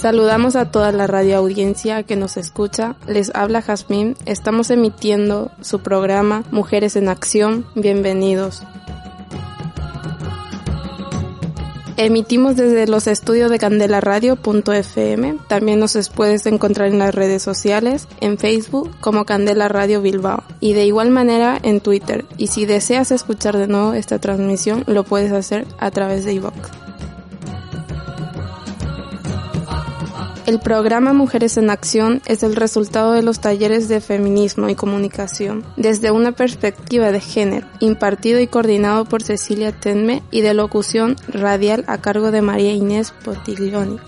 Saludamos a toda la radio audiencia que nos escucha. Les habla Jazmín. Estamos emitiendo su programa Mujeres en Acción. Bienvenidos. Emitimos desde los estudios de candelaradio.fm. También nos puedes encontrar en las redes sociales, en Facebook como Candela Radio Bilbao y de igual manera en Twitter. Y si deseas escuchar de nuevo esta transmisión, lo puedes hacer a través de iVoox. El programa Mujeres en Acción es el resultado de los talleres de feminismo y comunicación desde una perspectiva de género, impartido y coordinado por Cecilia Tenme y de locución radial a cargo de María Inés Potiglioni.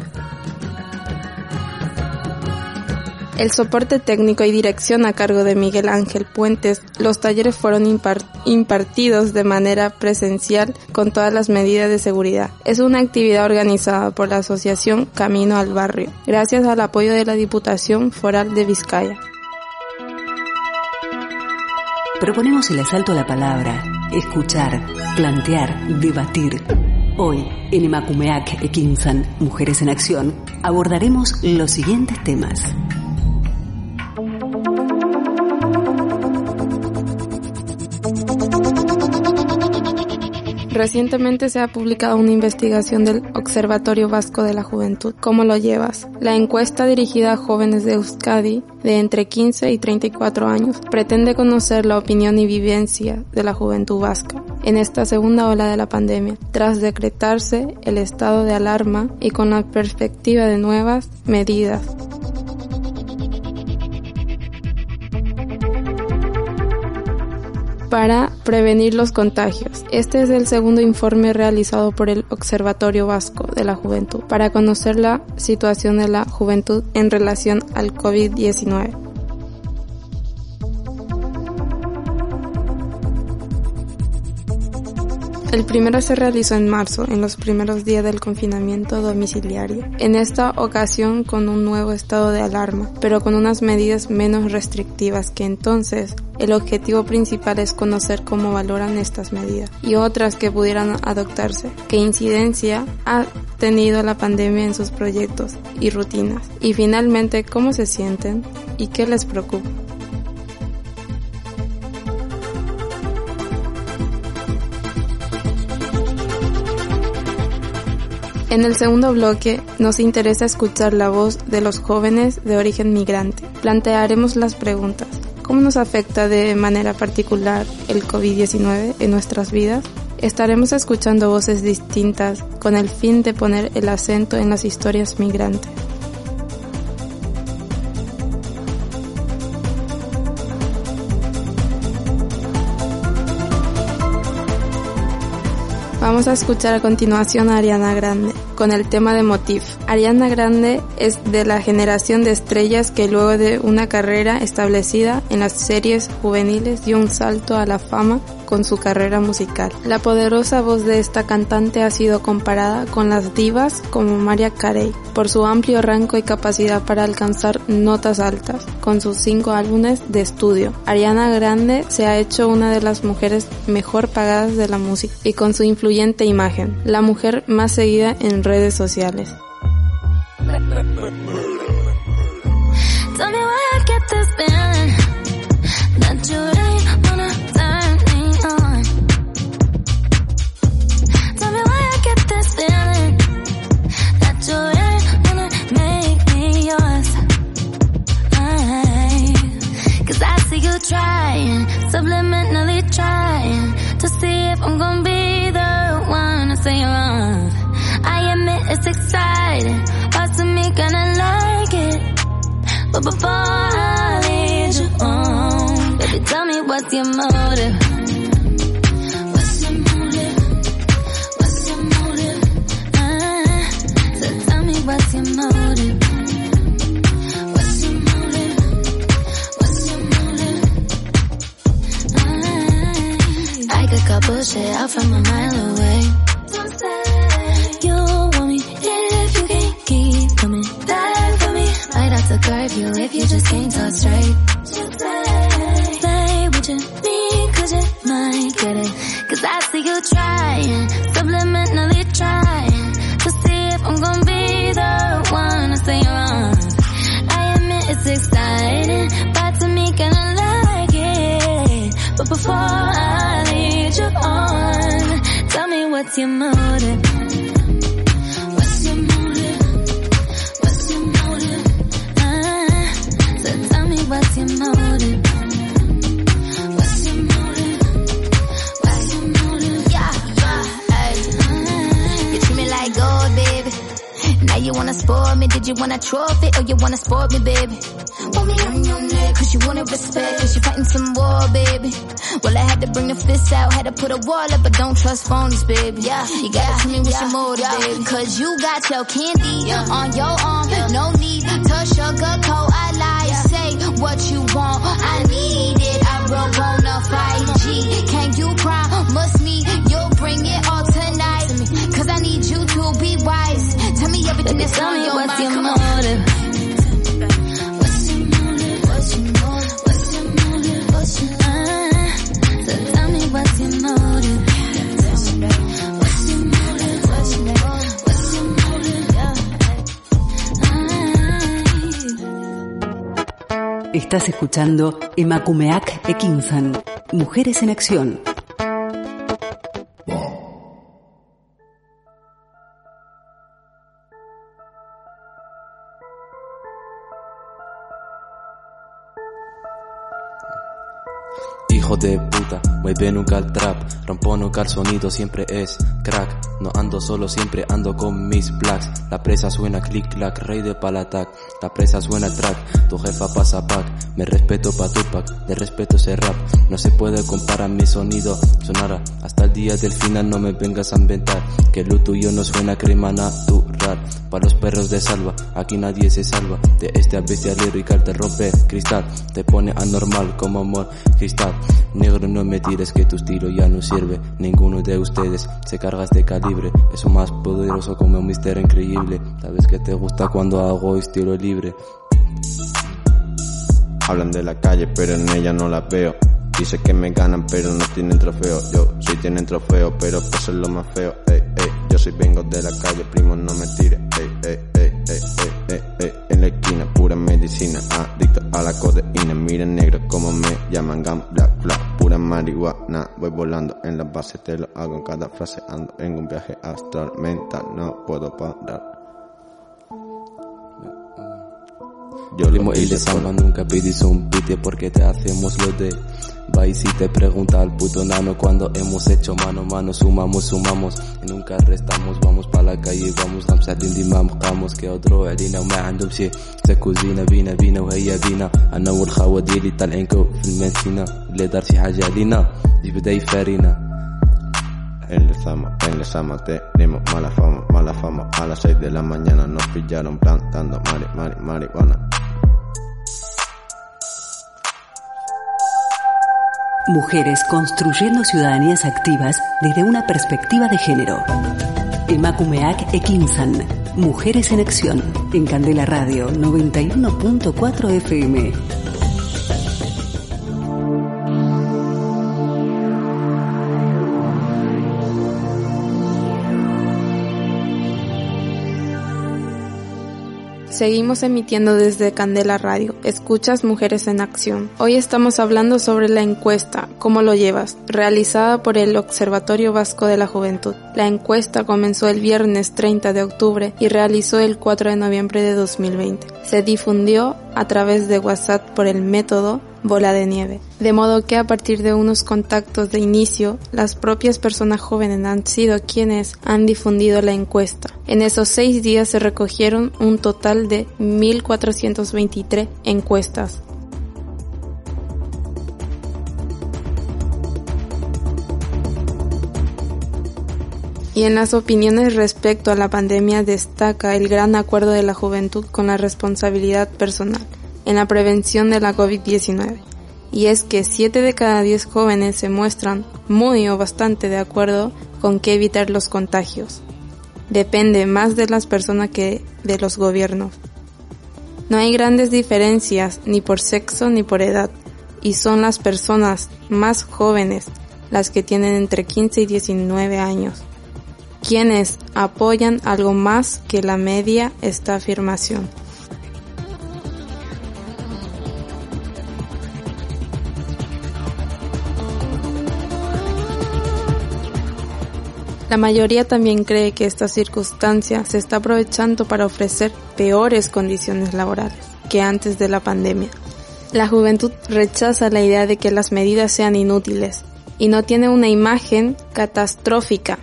El soporte técnico y dirección a cargo de Miguel Ángel Puentes. Los talleres fueron impartidos de manera presencial con todas las medidas de seguridad. Es una actividad organizada por la Asociación Camino al Barrio, gracias al apoyo de la Diputación Foral de Vizcaya. Proponemos el asalto a la palabra, escuchar, plantear, debatir. Hoy, en Emakumeak Ekinsan, Mujeres en Acción, abordaremos los siguientes temas. Recientemente se ha publicado una investigación del Observatorio Vasco de la Juventud. ¿Cómo lo llevas? La encuesta dirigida a jóvenes de Euskadi de entre 15 y 34 años pretende conocer la opinión y vivencia de la juventud vasca en esta segunda ola de la pandemia, tras decretarse el estado de alarma y con la perspectiva de nuevas medidas para prevenir los contagios. Este es el segundo informe realizado por el Observatorio Vasco de la Juventud para conocer la situación de la juventud en relación al COVID-19. El primero se realizó en marzo, en los primeros días del confinamiento domiciliario, en esta ocasión con un nuevo estado de alarma, pero con unas medidas menos restrictivas que entonces. El objetivo principal es conocer cómo valoran estas medidas y otras que pudieran adoptarse, qué incidencia ha tenido la pandemia en sus proyectos y rutinas, y finalmente cómo se sienten y qué les preocupa. En el segundo bloque nos interesa escuchar la voz de los jóvenes de origen migrante. Plantearemos las preguntas. ¿Cómo nos afecta de manera particular el COVID-19 en nuestras vidas? Estaremos escuchando voces distintas con el fin de poner el acento en las historias migrantes. Vamos a escuchar a continuación a Ariana Grande con el tema de Motif. Ariana Grande es de la generación de estrellas que luego de una carrera establecida en las series juveniles dio un salto a la fama con su carrera musical. La poderosa voz de esta cantante ha sido comparada con las divas como Maria Carey por su amplio rango y capacidad para alcanzar notas altas con sus cinco álbumes de estudio. Ariana Grande se ha hecho una de las mujeres mejor pagadas de la música y con su influyente imagen, la mujer más seguida en redes sociales. Your motive? Your motive? What's your motive? What's your motive? Ah, so tell me what's your motive? What's your motive? What's your motive? Yeah, yeah, hey. You treat me like gold, baby. Now you wanna spoil me, did you want a trophy or you wanna spoil me, baby? Want me on your you wanna respect, cause you fighting some war, baby. Well, I had to bring the fists out, had to put a wall up, but don't trust phonies, baby. Yeah, you gotta tell me what's your motive, baby. Cause you got your candy on your arm, no need to sugarcoat, I lie, say what you want, I need it, I Estás escuchando Emakumeak Ekinsan, Mujeres en Acción. Mueve nunca trap, rompo nunca el sonido, siempre es crack. No ando solo, siempre ando con mis blacks. La presa suena click clack, rey de palatac. La presa suena track, tu jefa pasa pack. Me respeto pa' Tupac, de respeto ese rap. No se puede comparar mi sonido, sonará hasta el día del final. No me vengas a inventar que lo tuyo no suena crema natural. Pa' los perros de salva, aquí nadie se salva. De este bestial lyrical te rompe cristal, te pone anormal como amor cristal. Negro no me tires que tu estilo ya no sirve. Ninguno de ustedes se carga este calibre. Es un más poderoso como un mister increíble. Sabes que te gusta cuando hago estilo libre. Hablan de la calle, pero en ella no la veo. Dice que me ganan, pero no tienen trofeo. Yo sí tienen trofeo, pero pues es lo más feo. Ey, ey, yo soy vengo de la calle, primo, no me tire. Ey, ey, ey, ey, ey, ey. En la esquina, pura medicina, adicto a la codeína. Miren negro como me llaman gam, bla, bla. Pura marihuana, voy volando en la base, te lo hago en cada frase. Ando en un viaje astral mental, no puedo parar. Yo lo Primo y le salva, nunca pedís un pite porque te hacemos lo de Va y si te pregunta al puto nano cuando hemos hecho mano a mano sumamos sumamos y nunca restamos vamos pa la calle vamos خمسة دي ما مقاموس كيهضروا علينا وما عندهم شي سكوزينا بينا بينا وهي بينا انا والخاوة ديالي طالعينكو في المدينة اللي دار شي حاجة علينا يبدا يفارينا En Lezama, en Lezama tenemos mala fama, mala fama. A las 6 de la mañana nos pillaron plantando mari, mari, marihuana. Mujeres construyendo ciudadanías activas desde una perspectiva de género. Emakumeak Ekinsan, Mujeres en Acción, en Candela Radio 91.4 FM. Seguimos emitiendo desde Candela Radio. Escuchas Mujeres en Acción. Hoy estamos hablando sobre la encuesta ¿Cómo lo llevas? realizada por el Observatorio Vasco de la Juventud. La encuesta comenzó el viernes 30 de octubre y realizó el 4 de noviembre de 2020. se difundió a través de WhatsApp por el método bola de nieve. De modo que a partir de unos contactos de inicio, las propias personas jóvenes han sido quienes han difundido la encuesta. En esos seis días se recogieron un total de 1.423 encuestas, Y en las opiniones respecto a la pandemia destaca el gran acuerdo de la juventud con la responsabilidad personal en la prevención de la COVID-19. Y es que 7 de cada 10 jóvenes se muestran muy o bastante de acuerdo con que evitar los contagios. Depende más de las personas que de los gobiernos. No hay grandes diferencias ni por sexo ni por edad, y son las personas más jóvenes las que tienen entre 15 y 19 años quienes apoyan algo más que la media esta afirmación. La mayoría también cree que esta circunstancia se está aprovechando para ofrecer peores condiciones laborales que antes de la pandemia. La juventud rechaza la idea de que las medidas sean inútiles y no tiene una imagen catastrófica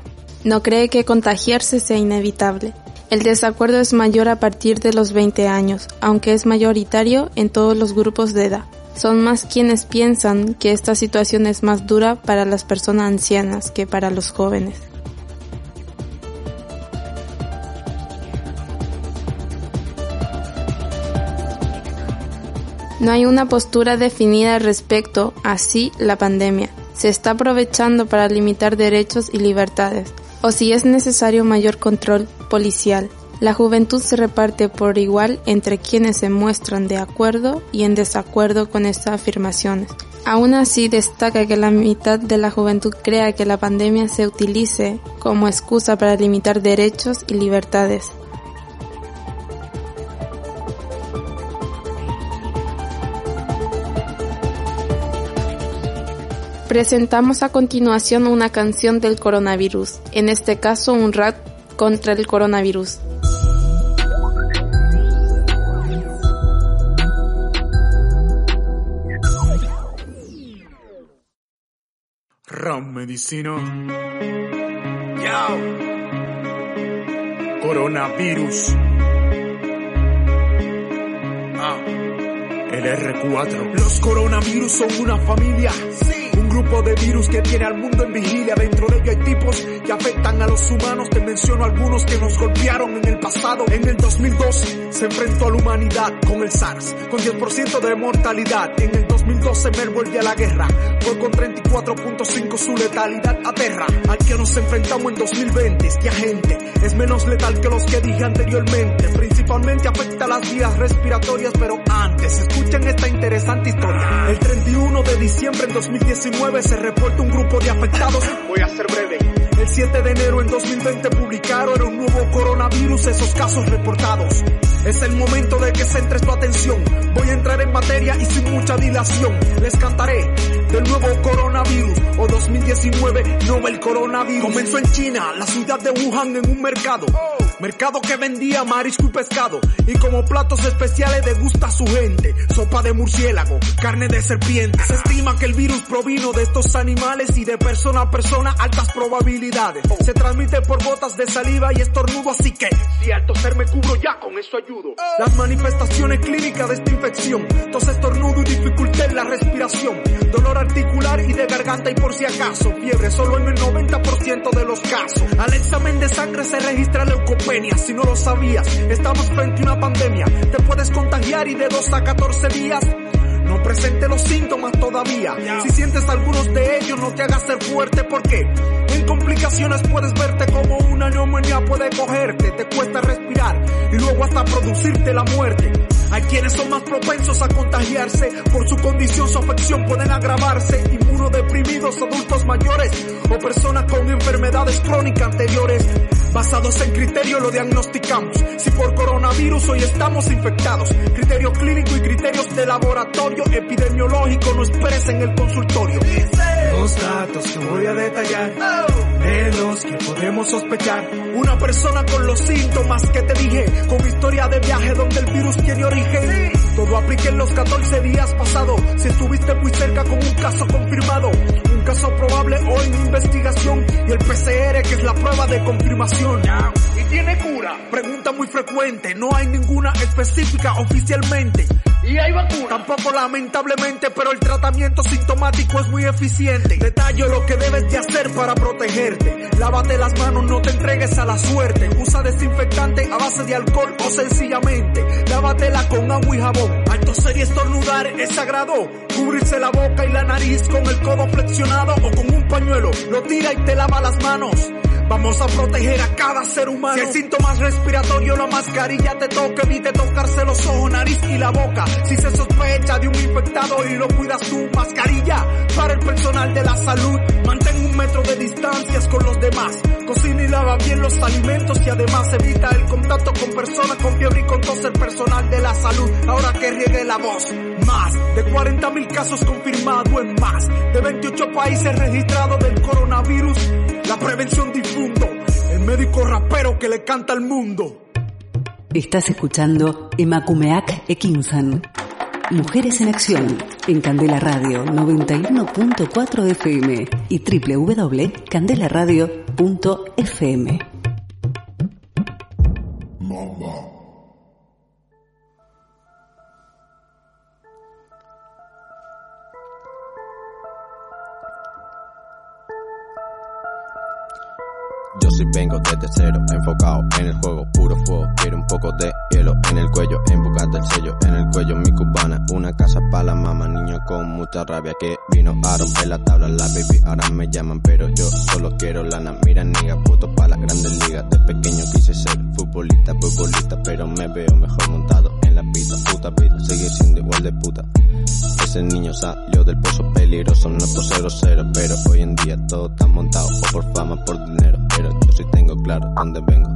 no cree que contagiarse sea inevitable. El desacuerdo es mayor a partir de los 20 años, aunque es mayoritario en todos los grupos de edad. Son más quienes piensan que esta situación es más dura para las personas ancianas que para los jóvenes. No hay una postura definida respecto a si la pandemia se está aprovechando para limitar derechos y libertades, o si es necesario mayor control policial. La juventud se reparte por igual entre quienes se muestran de acuerdo y en desacuerdo con estas afirmaciones. Aún así destaca que la mitad de la juventud crea que la pandemia se utilice como excusa para limitar derechos y libertades. Presentamos a continuación una canción del coronavirus, en este caso un rap contra el coronavirus. Ram medicina. Yao. Coronavirus. Ah. El R4. Los coronavirus son una familia. Sí grupo de virus que tiene al mundo en vigilia. Dentro de ello hay tipos que afectan a los humanos. Te menciono algunos que nos golpearon en el pasado. En el 2002 se enfrentó a la humanidad con el SARS, con 10% de mortalidad. En el 2012 Mer volvió a la guerra. Fue con 34.5 su letalidad aterra. Al que nos enfrentamos en 2020 este agente es menos letal que los que dije anteriormente. Principalmente afecta las vías respiratorias, pero antes escuchen esta interesante historia. El 31 de diciembre en 2019 se reporta un grupo de afectados. Voy a ser breve. El 7 de enero en 2020 publicaron un nuevo coronavirus, esos casos reportados. Es el momento de que centres tu atención. Voy a entrar en materia y sin mucha dilación. Les cantaré del nuevo coronavirus o 2019 Nobel coronavirus. Comenzó en China, la ciudad de Wuhan en un mercado. Mercado que vendía marisco y pescado. Y como platos especiales degusta a su gente. Sopa de murciélago, carne de serpiente. Se estima que el virus provino de estos animales y de persona a persona altas probabilidades. Se transmite por gotas de saliva y estornudo, así que si al toser me cubro ya, con eso ayudo. Las manifestaciones clínicas de esta infección. Tos, estornudo y dificultad en la respiración. Dolor articular y de garganta y por si acaso. Fiebre solo en el 90% de los casos. Al examen de sangre se registra leucopenia si no lo sabías, estamos frente a una pandemia. Te puedes contagiar y de 2 a 14 días no presente los síntomas todavía. Si sientes algunos de ellos, no te hagas ser fuerte porque en complicaciones puedes verte como una neumonía puede cogerte, te cuesta respirar y luego hasta producirte la muerte. Hay quienes son más propensos a contagiarse, por su condición su afección pueden agravarse, inmunodeprimidos, adultos mayores o personas con enfermedades crónicas anteriores. Basados en criterio lo diagnosticamos, si por coronavirus hoy estamos infectados, criterio clínico y criterios de laboratorio epidemiológico no esperes en el consultorio. Los datos que voy a detallar de los que podemos sospechar. Una persona con los síntomas que te dije, con historia de viaje donde el virus tiene origen. Todo aplica en los 14 días pasados, si estuviste muy cerca con un caso confirmado. Un caso probable o en investigación y el PCR que es la prueba de confirmación. ¿Y tiene cura? Pregunta muy frecuente, no hay ninguna específica oficialmente. Y hay vacuna. Tampoco lamentablemente, pero el tratamiento sintomático es muy eficiente. Detallo lo que debes de hacer para protegerte. Lávate las manos, no te entregues a la suerte. Usa desinfectante a base de alcohol o sencillamente lávatela con agua y jabón. Al toser y estornudar es sagrado. Cubrirse la boca y la nariz con el codo flexionado o con un pañuelo. Lo tira y te lava las manos. Vamos a proteger a cada ser humano. Si hay síntomas respiratorios, la mascarilla te toca, evite tocarse los ojos, nariz y la boca. Si se sospecha de un infectado y lo cuidas tú, mascarilla para el personal de la salud. Mantén un metro de distancias con los demás. Cocina y lava bien los alimentos y además evita el contacto con personas con fiebre y con tos el personal de la salud. Ahora que riegue la voz. Más de 40 mil casos confirmados en más de 28 países registrados del coronavirus. La prevención difundo, el médico rapero que le canta al mundo. Estás escuchando Emakumeak Ekinsan. Mujeres en Acción en Candela Radio 91.4 FM y www.candelaradio.fm. Sí vengo desde cero, enfocado en el juego, puro fuego. Quiero un poco de hielo en el cuello, en busca del sello en el cuello. Mi cubana, una casa para la mamá, niño con mucha rabia que vino a romper la tabla. La baby ahora me llaman, pero yo solo quiero lana. Mira, niga, puto para las grandes ligas. De pequeño quise ser futbolista, futbolista, pero me veo mejor montado la pista. Puta vida, seguir siendo igual de puta. Ese niño salió del pozo peligroso, no por ser grosero, pero hoy en día todo está montado, o por fama, por dinero, pero yo sí tengo claro dónde vengo.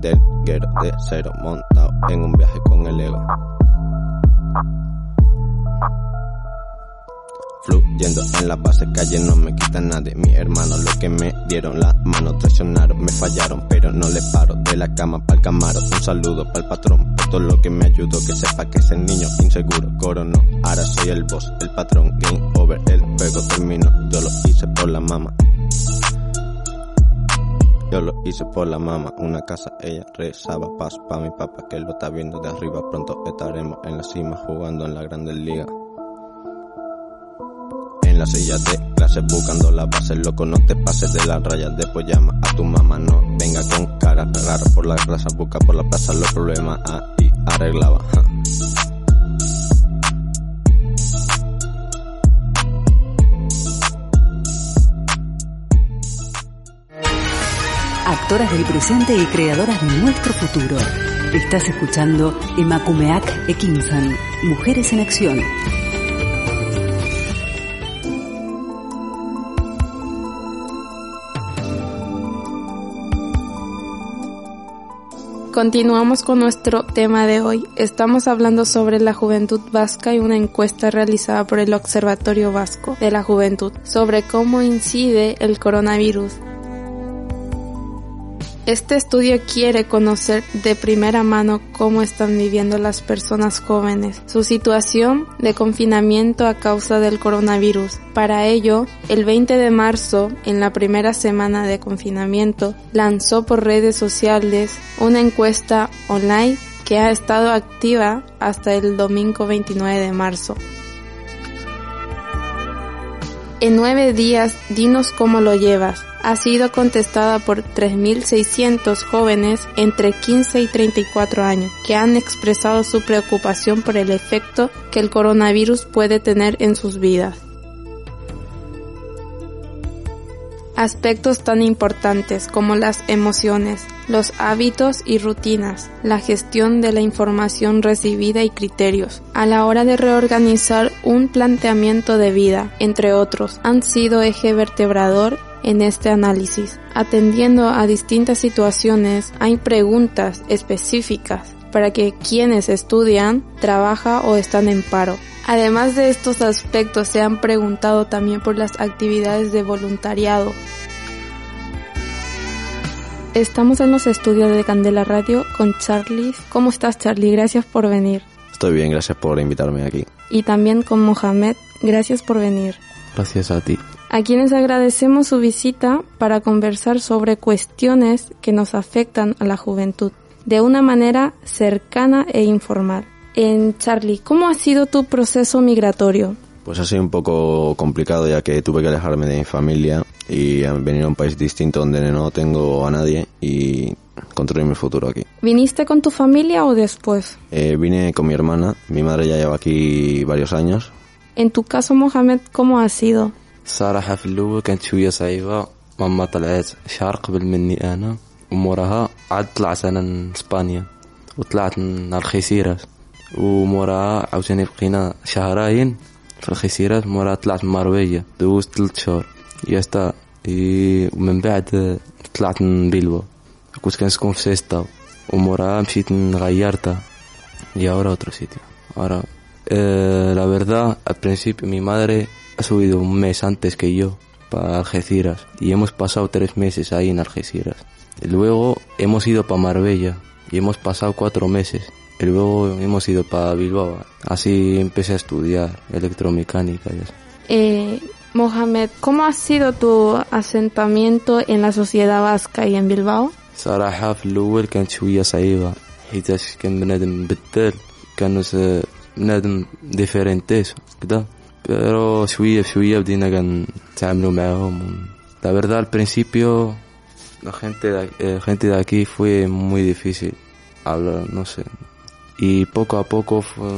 Del guero de cero, montado en un viaje con el ego. Fluyendo en la base calle no me quita nadie Mi hermano. Lo que me dieron la mano Traicionaron, me fallaron pero no le paro De la cama pa'l camaro. Un saludo pa'l patrón Por todo lo que me ayudó Que sepa que ese niño inseguro Corono, ahora soy el boss El patrón, game over El juego terminó. Yo lo hice por la mama. Yo lo hice por la mama, una casa, ella rezaba paz pa' mi papá que lo está viendo de arriba. Pronto estaremos en la cima jugando en la Grandes Liga en la silla de clase buscando la base, loco, no te pases de la raya, después llama a tu mamá, no venga con cara, agarra por la grasa, busca por la plaza los problemas ahí arreglaba. ja. Actoras del presente y creadoras de nuestro futuro. Estás escuchando Emakumeak Ekinsan, Mujeres en Acción. Continuamos con nuestro tema de hoy. Estamos hablando sobre la juventud vasca y una encuesta realizada por el Observatorio Vasco de la Juventud sobre cómo incide el coronavirus. Este estudio quiere conocer de primera mano cómo están viviendo las personas jóvenes, su situación de confinamiento a causa del coronavirus. Para ello, el 20 de marzo, en la primera semana de confinamiento, lanzó por redes sociales una encuesta online que ha estado activa hasta el domingo 29 de marzo. En nueve días, dinos cómo lo llevas. Ha sido contestada por 3.600 jóvenes entre 15 y 34 años que han expresado su preocupación por el efecto que el coronavirus puede tener en sus vidas. Aspectos tan importantes como las emociones, los hábitos y rutinas, la gestión de la información recibida y criterios, a la hora de reorganizar un planteamiento de vida, entre otros, han sido eje vertebrador en este análisis. Atendiendo a distintas situaciones, hay preguntas específicas para que quienes estudian, trabajan o están en paro. Además de estos aspectos, se han preguntado también por las actividades de voluntariado. Estamos en los estudios de Candela Radio con Charlie. ¿Cómo estás, Charlie? Gracias por venir. Estoy bien, gracias por invitarme aquí. Y también con Mohamed. Gracias por venir. Gracias a ti. A quienes agradecemos su visita para conversar sobre cuestiones que nos afectan a la juventud de una manera cercana e informal. En Charlie, ¿cómo ha sido tu proceso migratorio? Pues ha sido un poco complicado ya que tuve que alejarme de mi familia y venir a un país distinto donde no tengo a nadie y construir mi futuro aquí. ¿Viniste con tu familia o después? Eh, vine con mi hermana, mi madre ya lleva aquí varios años. En tu caso, Mohamed, ¿cómo ha sido? صراحة في الأول كانت شوية صعيبة ماما طلعت شهر قبل مني أنا وموراها عاد طلعت أنا من إسبانيا وطلعت من الخيسيرات وموراها عاوتاني بقينا شهرين في الخيسيرات موراها طلعت من ماربية دوزت ثلاث شهور ياستا إي- ومن بعد طلعت من بيلوا كنت كنسكن في سيستا وموراها مشيت غيرتها y ahora otro sitio. Ahora, eh, la verdad, al principio mi madre ha subido un mes antes que yo para Algeciras y hemos pasado tres meses ahí en Algeciras. Y luego hemos ido para Marbella y hemos pasado cuatro meses. Y luego hemos ido para Bilbao. Así empecé a estudiar electromecánica y eso. Eh, Mohamed, ¿cómo ha sido tu asentamiento en la sociedad vasca y en Bilbao? صراحة في الأول كانت شوية صعيبة حيتاش كان بنادم بدال كانوا س- بنادم ديفيرنتيس كدا pero شوية بشوية بدينا كنتعاملوا معاهم la verdad al principio la gente de, eh, gente de aquí fue muy difícil hablar no sé y poco a poco fue-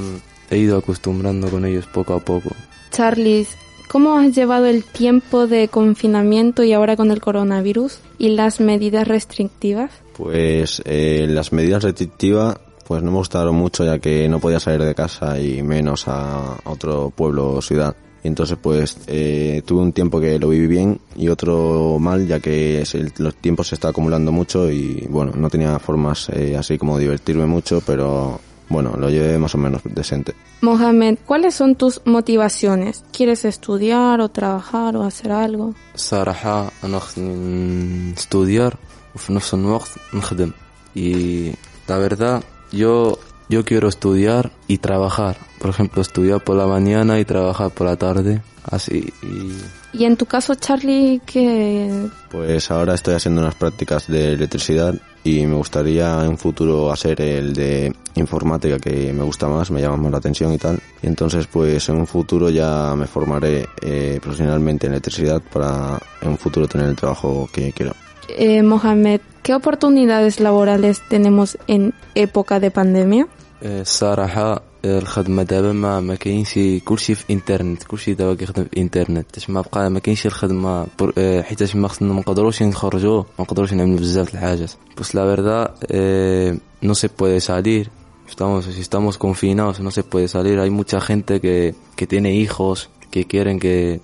he ido acostumbrando con ellos poco a poco Charlie, ¿cómo has llevado el tiempo de confinamiento y ahora con el coronavirus y las medidas restrictivas? Pues eh, las medidas restrictivas pues no me gustaron mucho ya que no podía salir de casa y menos a otro pueblo o ciudad Y entonces pues eh, tuve un tiempo que lo viví bien y otro mal ya que se- los tiempos se está acumulando mucho y bueno, no tenía formas eh, así como divertirme mucho, pero bueno, lo llevé más o menos decente. Mohamed, ¿cuáles son tus motivaciones? ¿Quieres estudiar o trabajar o hacer algo? الصراحة أنا خصني estudiar وفي نفس الوقت نخدم y la verdad yo yo quiero estudiar y trabajar por ejemplo estudiar por la mañana y trabajar por la tarde así y Y en tu caso, Charlie, ¿qué, Pues ahora estoy haciendo unas prácticas de electricidad y me gustaría en un futuro hacer el de informática que me gusta más, me llama más la atención y tal. Y entonces pues en un futuro ya me formaré eh, profesionalmente en electricidad para en un futuro tener el trabajo que quiero eh, Mohamed, ¿qué oportunidades laborales tenemos en época de pandemia? آه، الصراحة آه، الخدمة دابا ما ما كاينش كلشي في انترنت كلشي دابا كيخدم في انترنت باش ما بقى ما كاينش الخدمة بر- آه، حيتاش ما خصنا ما نقدروش نخرجوا ما نقدروش نعملوا بزاف د الحاجات بس la verdad eh, no se puede salir estamos si estamos confinados no se puede salir hay mucha gente que que tiene hijos que quieren que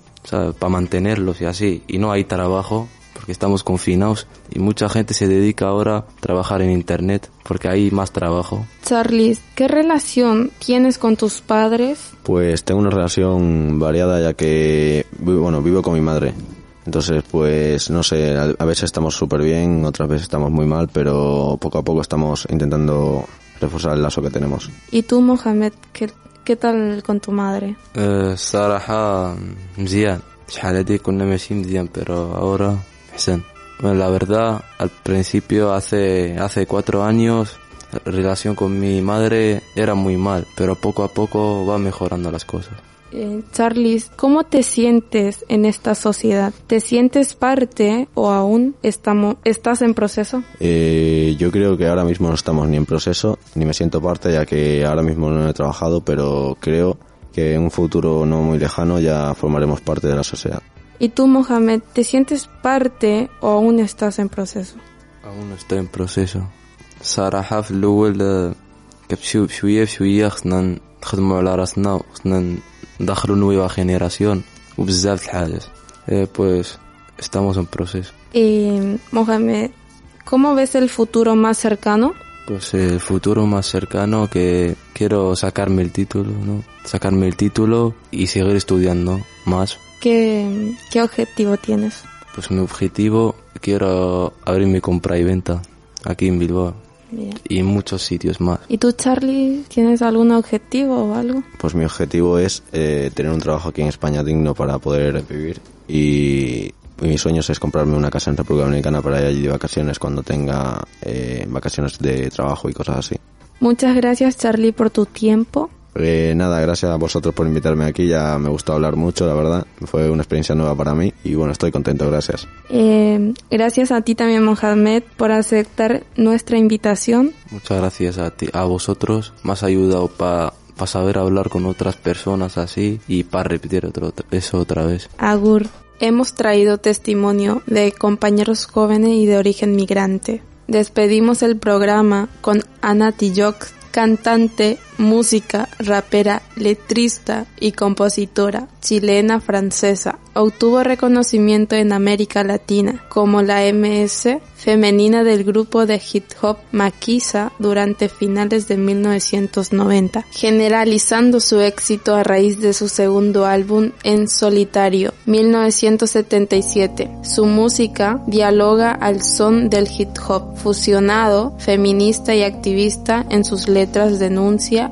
para mantenerlos y así y no hay trabajo porque estamos confinados y mucha gente se dedica ahora a trabajar en internet porque hay más trabajo Charlie, ¿qué relación tienes con tus padres? Pues tengo una relación variada ya que vi- bueno vivo con mi madre. Entonces pues no sé, a a veces estamos súper bien, otras veces estamos muy mal, pero poco a poco estamos intentando reforzar el lazo que tenemos. Y tú, Mohamed, ¿qué, qué tal con tu madre? أه، الصراحة مزيان شحال هادي كنا ماشي مزيان pero ahora bueno, la verdad, al principio, hace, hace cuatro años, la relación con mi madre era muy mal, pero poco a poco va mejorando las cosas. Eh, Charles, ¿cómo te sientes en esta sociedad? ¿Te sientes parte o aún estamos, estás en proceso? Eh, yo creo que ahora mismo no estamos ni en proceso, ni me siento parte, ya que ahora mismo no he trabajado, pero creo que en un futuro no muy lejano ya formaremos parte de la sociedad. ¿Y tú, Mohamed, te sientes parte o aún estás en proceso? أظن estoy en proceso. صراحة في الأول آه، كبشو بشوية بشوية خصنا نخدموا على راسنا وخصنا ندخلوا نويوا جينيراسيون وبزاف د الحاجات. Eh, pues estamos en proceso. Eh, Mohamed, ¿cómo ves el futuro más cercano? Pues el futuro más cercano que quiero sacarme el título, ¿no? Sacarme el título y seguir estudiando más. ¿Qué, qué objetivo tienes? Pues mi objetivo, quiero abrir mi compra y venta aquí en Bilbao Bien. y en muchos sitios más. ¿Y tú, Charlie, tienes algún objetivo o algo? Pues mi objetivo es eh, tener un trabajo aquí en España digno para poder vivir y mis sueños es comprarme una casa en República Dominicana para ir allí de vacaciones cuando tenga eh, vacaciones de trabajo y cosas así. Muchas gracias, Charlie, por tu tiempo. Eh, nada, gracias a vosotros por invitarme aquí, ya me gustó hablar mucho, la verdad. Fue una experiencia nueva para mí y bueno, estoy contento, gracias. Eh, gracias a ti también, Mohamed, por aceptar nuestra invitación. Muchas gracias a ti, a vosotros. Me has ayudado para saber hablar con otras personas así y para repetir otro, eso otra vez. Agur. Hemos traído testimonio de compañeros jóvenes y de origen migrante. Despedimos el programa con Ana Tillok, cantante, música, rapera, letrista y compositora chilena francesa. Obtuvo reconocimiento en América Latina como la MS femenina del grupo de hip hop Maquisa durante finales de 1990, generalizando su éxito a raíz de su segundo álbum en solitario, 1977. Su música dialoga al son del hip hop fusionado, feminista y activista en sus letras denuncia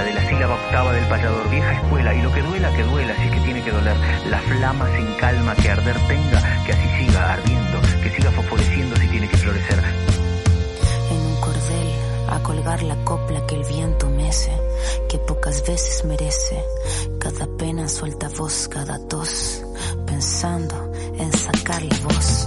La de la sílaba octava del payador, vieja escuela. Y lo que duela, que duela, si que tiene que doler. La flama sin calma que arder tenga, que así siga ardiendo, que siga fosforeciendo si tiene que florecer. en un cordel a colgar la copla que el viento mece, que pocas veces merece cada voz cada dos, pensando en sacar la voz.